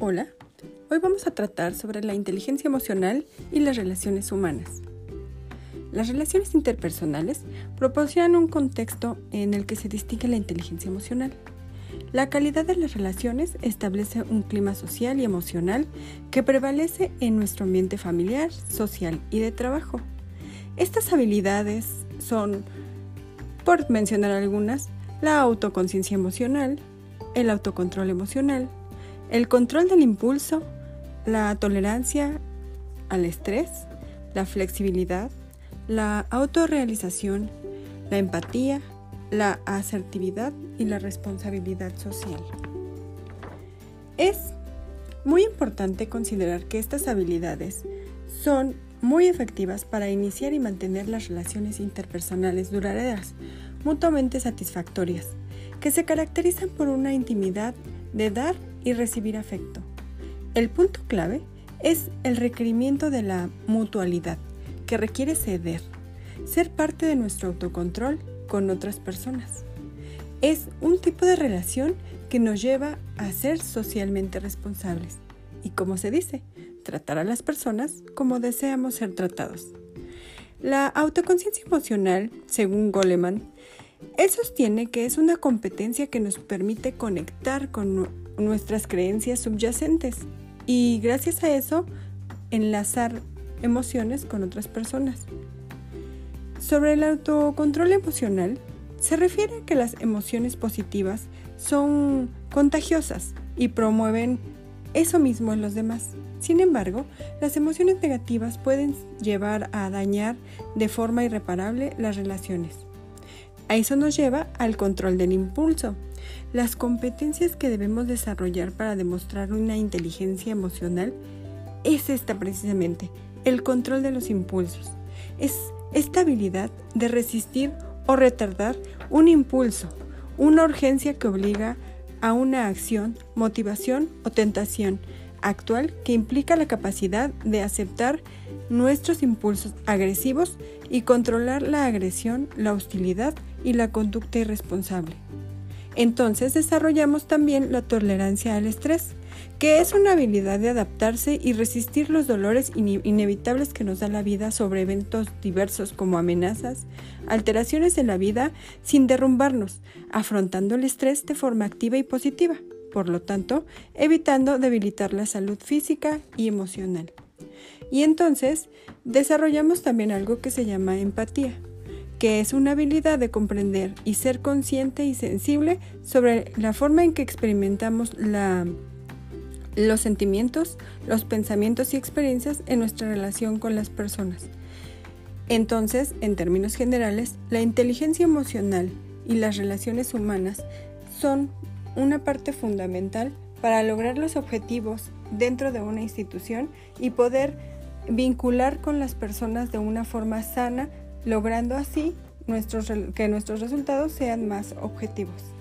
Hola, hoy vamos a tratar sobre la inteligencia emocional y las relaciones humanas. Las relaciones interpersonales proporcionan un contexto en el que se distingue la inteligencia emocional. La calidad de las relaciones establece un clima social y emocional que prevalece en nuestro ambiente familiar, social y de trabajo. Estas habilidades son, por mencionar algunas, la autoconciencia emocional, el autocontrol emocional, el control del impulso, la tolerancia al estrés, la flexibilidad, la autorrealización, la empatía, la asertividad y la responsabilidad social. Es muy importante considerar que estas habilidades son muy efectivas para iniciar y mantener las relaciones interpersonales duraderas, mutuamente satisfactorias, que se caracterizan por una intimidad de dar y recibir afecto. El punto clave es el requerimiento de la mutualidad, que requiere ceder, ser parte de nuestro autocontrol con otras personas. Es un tipo de relación que nos lleva a ser socialmente responsables y, como se dice, tratar a las personas como deseamos ser tratados. La autoconciencia emocional, según Goleman, él sostiene que es una competencia que nos permite conectar con nuestras creencias subyacentes y gracias a eso enlazar emociones con otras personas. Sobre el autocontrol emocional, se refiere a que las emociones positivas son contagiosas y promueven eso mismo en los demás. Sin embargo, las emociones negativas pueden llevar a dañar de forma irreparable las relaciones. A eso nos lleva al control del impulso. Las competencias que debemos desarrollar para demostrar una inteligencia emocional es esta precisamente, el control de los impulsos. Es esta habilidad de resistir o retardar un impulso, una urgencia que obliga a una acción, motivación o tentación actual que implica la capacidad de aceptar nuestros impulsos agresivos y controlar la agresión, la hostilidad y la conducta irresponsable. Entonces desarrollamos también la tolerancia al estrés, que es una habilidad de adaptarse y resistir los dolores inevitables que nos da la vida sobre eventos diversos como amenazas, alteraciones en la vida, sin derrumbarnos, afrontando el estrés de forma activa y positiva, por lo tanto, evitando debilitar la salud física y emocional. Y entonces desarrollamos también algo que se llama empatía, que es una habilidad de comprender y ser consciente y sensible sobre la forma en que experimentamos los sentimientos, los pensamientos y experiencias en nuestra relación con las personas. Entonces, en términos generales, la inteligencia emocional y las relaciones humanas son una parte fundamental para lograr los objetivos dentro de una institución y poder vincular con las personas de una forma sana, logrando así nuestros, que nuestros resultados sean más objetivos.